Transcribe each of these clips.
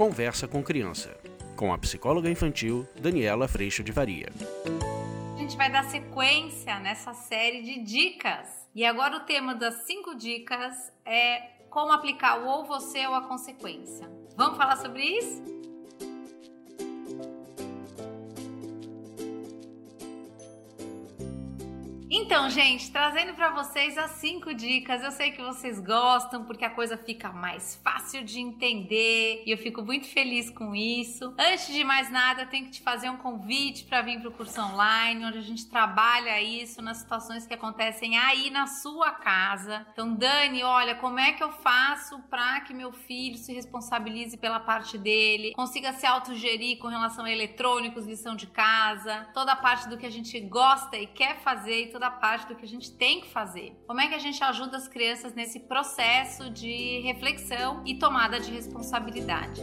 Conversa com Criança, com a psicóloga infantil Daniela Freixo de Varia. A gente vai dar sequência nessa série de dicas. E agora o tema das cinco dicas é como aplicar o ou você ou a consequência. Vamos falar sobre isso? Então, gente, trazendo para vocês as cinco dicas. Eu sei que vocês gostam porque a coisa fica mais fácil de entender e eu fico muito feliz com isso. Antes de mais nada, eu tenho que te fazer um convite para vir para o curso online, onde a gente trabalha isso nas situações que acontecem aí na sua casa. Então, Dani, olha, como é que eu faço para que meu filho se responsabilize pela parte dele, consiga se autogerir com relação a eletrônicos, lição de casa, toda a parte do que a gente gosta e quer fazer e toda parte do que a gente tem que fazer. Como é que a gente ajuda as crianças nesse processo de reflexão e tomada de responsabilidade?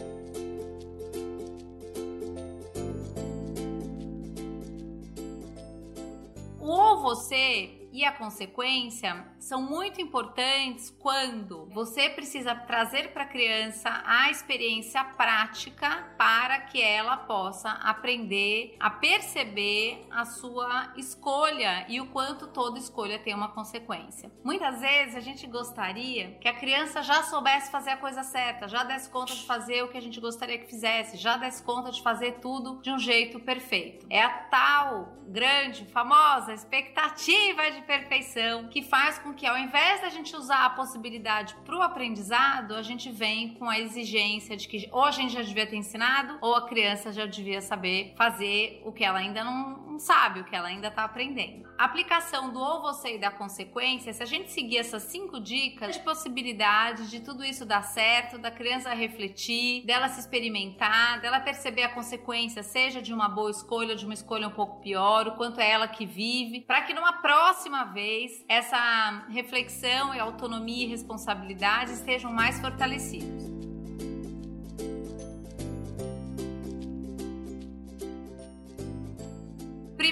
Ou você e a consequência são muito importantes quando você precisa trazer para a criança a experiência prática para que ela possa aprender a perceber a sua escolha e o quanto toda escolha tem uma consequência. Muitas vezes a gente gostaria que a criança já soubesse fazer a coisa certa, já desse conta de fazer o que a gente gostaria que fizesse, já desse conta de fazer tudo de um jeito perfeito. É a tal grande, famosa expectativa de perfeição que faz com que ao invés da gente usar a possibilidade para o aprendizado, a gente vem com a exigência de que ou a gente já devia ter ensinado ou a criança já devia saber fazer o que ela ainda não, não sabe, o que ela ainda está aprendendo. A aplicação do ou você e da consequência, se a gente seguir essas cinco dicas de possibilidades de tudo isso dar certo, da criança refletir, dela se experimentar, dela perceber a consequência, seja de uma boa escolha de uma escolha um pouco pior, o quanto é ela que vive, para que numa próxima próxima vez essa reflexão e autonomia e responsabilidade estejam mais fortalecidos.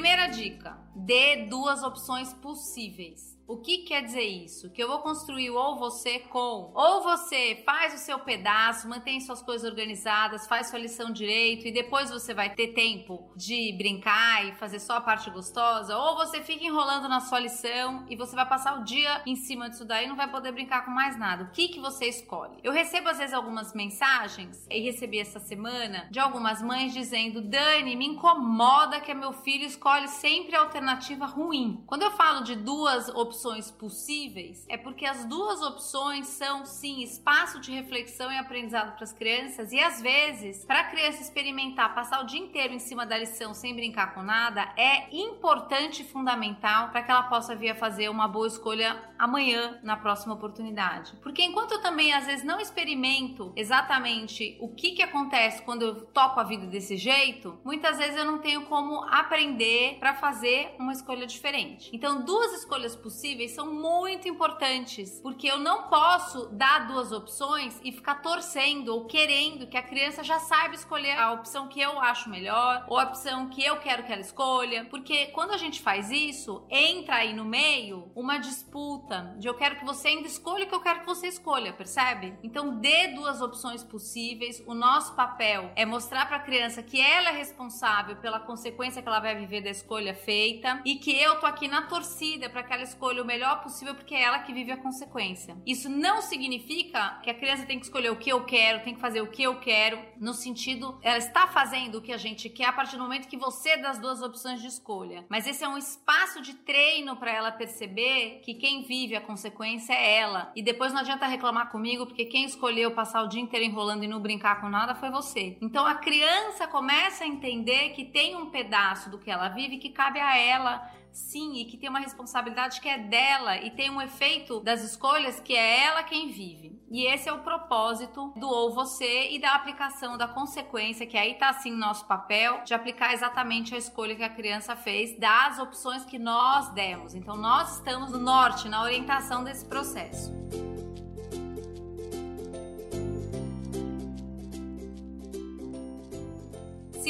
Primeira dica: dê duas opções possíveis. O que quer dizer isso? Que eu vou construir ou você com, ou você faz o seu pedaço, mantém suas coisas organizadas, faz sua lição direito e depois você vai ter tempo de brincar e fazer só a parte gostosa, ou você fica enrolando na sua lição e você vai passar o dia em cima disso daí e não vai poder brincar com mais nada. O que que você escolhe? Eu recebo às vezes algumas mensagens e recebi essa semana de algumas mães dizendo: "Dani, me incomoda que meu filho escolhe sempre a alternativa ruim". Quando eu falo de duas opções opções possíveis, é porque as duas opções são sim espaço de reflexão e aprendizado para as crianças e às vezes, para a criança experimentar passar o dia inteiro em cima da lição sem brincar com nada, é importante e fundamental para que ela possa vir a fazer uma boa escolha amanhã na próxima oportunidade. Porque enquanto eu também às vezes não experimento exatamente o que que acontece quando eu toco a vida desse jeito, muitas vezes eu não tenho como aprender para fazer uma escolha diferente. Então, duas escolhas possíveis possíveis são muito importantes, porque eu não posso dar duas opções e ficar torcendo ou querendo que a criança já saiba escolher a opção que eu acho melhor ou a opção que eu quero que ela escolha, porque quando a gente faz isso, entra aí no meio uma disputa de eu quero que você ainda escolha o que eu quero que você escolha, percebe? Então dê duas opções possíveis. O nosso papel é mostrar para a criança que ela é responsável pela consequência que ela vai viver da escolha feita e que eu tô aqui na torcida para que ela escolha escolha o melhor possível porque é ela que vive a consequência. Isso não significa que a criança tem que escolher o que eu quero, tem que fazer o que eu quero, no sentido, ela está fazendo o que a gente quer a partir do momento que você dá as duas opções de escolha. Mas esse é um espaço de treino para ela perceber que quem vive a consequência é ela. E depois não adianta reclamar comigo porque quem escolheu passar o dia inteiro enrolando e não brincar com nada foi você. Então a criança começa a entender que tem um pedaço do que ela vive que cabe a ela sim, e que tem uma responsabilidade que é dela e tem um efeito das escolhas que é ela quem vive. E esse é o propósito do ou você e da aplicação da consequência, que aí tá assim nosso papel de aplicar exatamente a escolha que a criança fez das opções que nós demos. Então nós estamos no norte, na orientação desse processo.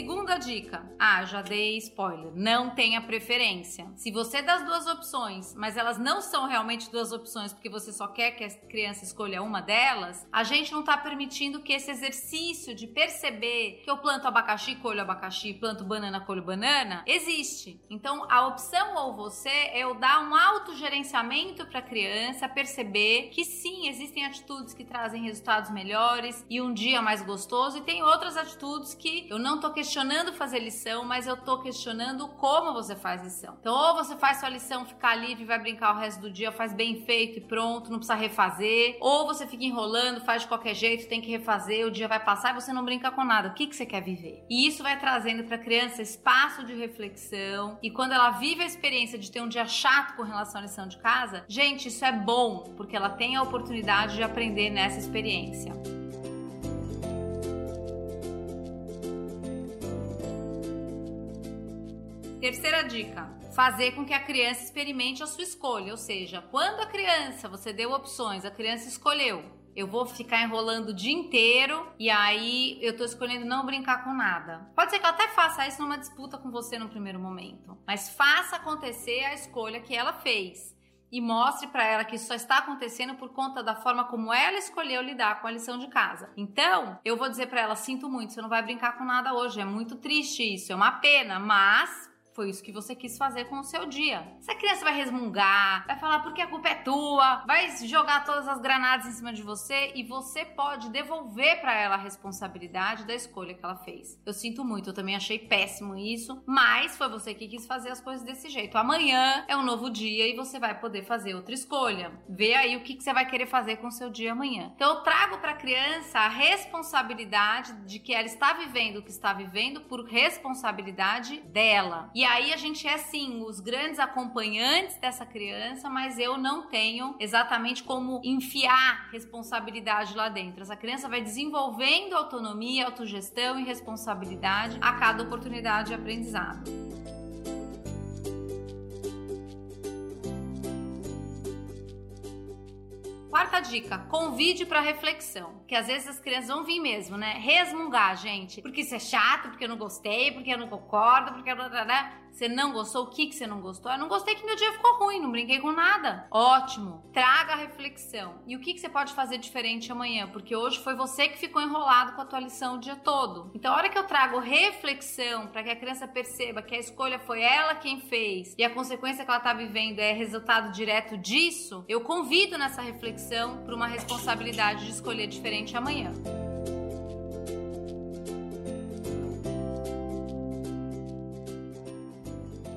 Segunda dica. Ah, já dei spoiler. Não tenha preferência. Se você dá as duas opções, mas elas não são realmente duas opções porque você só quer que a criança escolha uma delas, a gente não está permitindo que esse exercício de perceber que eu planto abacaxi, colho abacaxi, planto banana, colho banana, existe. Então, a opção ou você é eu dar um autogerenciamento para a criança perceber que sim, existem atitudes que trazem resultados melhores e um dia mais gostoso, e tem outras atitudes que eu não tô questionando fazer lição, mas eu tô questionando como você faz lição. Então, ou você faz sua lição, ficar livre, vai brincar o resto do dia, faz bem feito e pronto, não precisa refazer, ou você fica enrolando, faz de qualquer jeito, tem que refazer, o dia vai passar e você não brinca com nada. O que, que você quer viver? E isso vai trazendo para a criança espaço de reflexão, e quando ela vive a experiência de ter um dia chato com relação à lição de casa, gente, isso é bom, porque ela tem a oportunidade de aprender nessa experiência. Terceira dica: fazer com que a criança experimente a sua escolha, ou seja, quando a criança, você deu opções, a criança escolheu, eu vou ficar enrolando o dia inteiro e aí eu tô escolhendo não brincar com nada. Pode ser que ela até faça isso numa disputa com você no primeiro momento, mas faça acontecer a escolha que ela fez e mostre para ela que isso só está acontecendo por conta da forma como ela escolheu lidar com a lição de casa. Então, eu vou dizer para ela: sinto muito, você não vai brincar com nada hoje, é muito triste isso, é uma pena, mas foi isso que você quis fazer com o seu dia. Se a criança vai resmungar, vai falar porque a culpa é tua, vai jogar todas as granadas em cima de você e você pode devolver para ela a responsabilidade da escolha que ela fez. Eu sinto muito, eu também achei péssimo isso, mas foi você que quis fazer as coisas desse jeito. Amanhã é um novo dia e você vai poder fazer outra escolha. Vê aí o que, que você vai querer fazer com o seu dia amanhã. Então eu trago para a criança a responsabilidade de que ela está vivendo o que está vivendo por responsabilidade dela. E aí a gente é sim os grandes acompanhantes dessa criança, mas eu não tenho exatamente como enfiar responsabilidade lá dentro. Essa criança vai desenvolvendo autonomia, autogestão e responsabilidade a cada oportunidade de aprendizado. Quarta dica, convide para reflexão. Que às vezes as crianças vão vir mesmo, né? Resmungar, gente. Porque isso é chato, porque eu não gostei, porque eu não concordo, porque eu não. Né? Você não gostou? O que, que você não gostou? Eu não gostei que meu dia ficou ruim, não brinquei com nada. Ótimo. Traga a reflexão. E o que, que você pode fazer diferente amanhã? Porque hoje foi você que ficou enrolado com a tua lição o dia todo. Então, a hora que eu trago reflexão para que a criança perceba que a escolha foi ela quem fez e a consequência que ela está vivendo é resultado direto disso, eu convido nessa reflexão para uma responsabilidade de escolher diferente amanhã.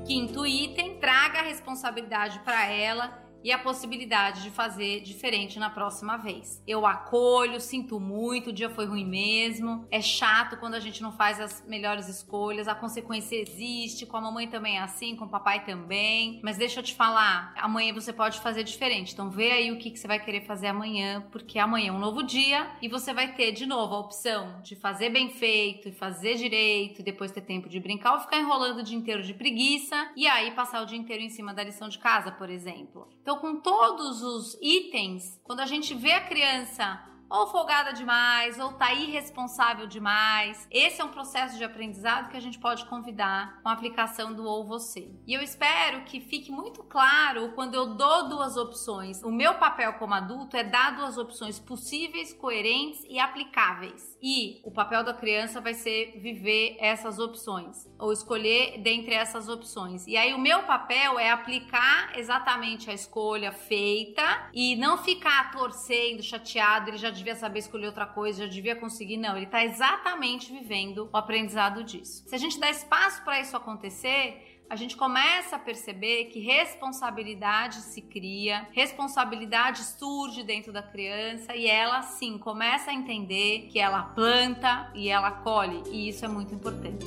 Quinto item, traga a responsabilidade para ela e a possibilidade de fazer diferente na próxima vez. Eu acolho, sinto muito, o dia foi ruim mesmo. É chato quando a gente não faz as melhores escolhas, a consequência existe, com a mamãe também é assim, com o papai também. Mas deixa eu te falar, amanhã você pode fazer diferente. Então vê aí o que, que você vai querer fazer amanhã, porque amanhã é um novo dia e você vai ter de novo a opção de fazer bem feito e fazer direito, e depois ter tempo de brincar ou ficar enrolando o dia inteiro de preguiça e aí passar o dia inteiro em cima da lição de casa, por exemplo. Então, com todos os itens, quando a gente vê a criança ou folgada demais, ou tá irresponsável demais. Esse é um processo de aprendizado que a gente pode convidar com a aplicação do ou você. E eu espero que fique muito claro quando eu dou duas opções. O meu papel como adulto é dar duas opções possíveis, coerentes e aplicáveis. E o papel da criança vai ser viver essas opções ou escolher dentre essas opções. E aí o meu papel é aplicar exatamente a escolha feita e não ficar torcendo, chateado, ele já devia saber escolher outra coisa, já devia conseguir. Não, ele está exatamente vivendo o aprendizado disso. Se a gente dá espaço para isso acontecer, a gente começa a perceber que responsabilidade se cria, responsabilidade surge dentro da criança e ela sim começa a entender que ela planta e ela colhe, e isso é muito importante.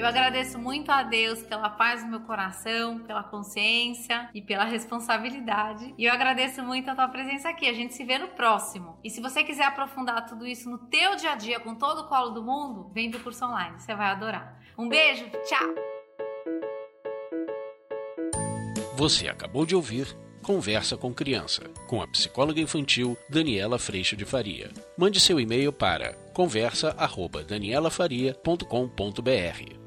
Eu agradeço muito a Deus pela paz no meu coração, pela consciência e pela responsabilidade. E eu agradeço muito a tua presença aqui. A gente se vê no próximo. E se você quiser aprofundar tudo isso no teu dia a dia com todo o colo do mundo, vem do curso online. Você vai adorar. Um beijo, tchau. Você acabou de ouvir Conversa com Criança, com a psicóloga infantil Daniela Freixo de Faria. Mande seu e-mail para conversa@danielafaria.com.br.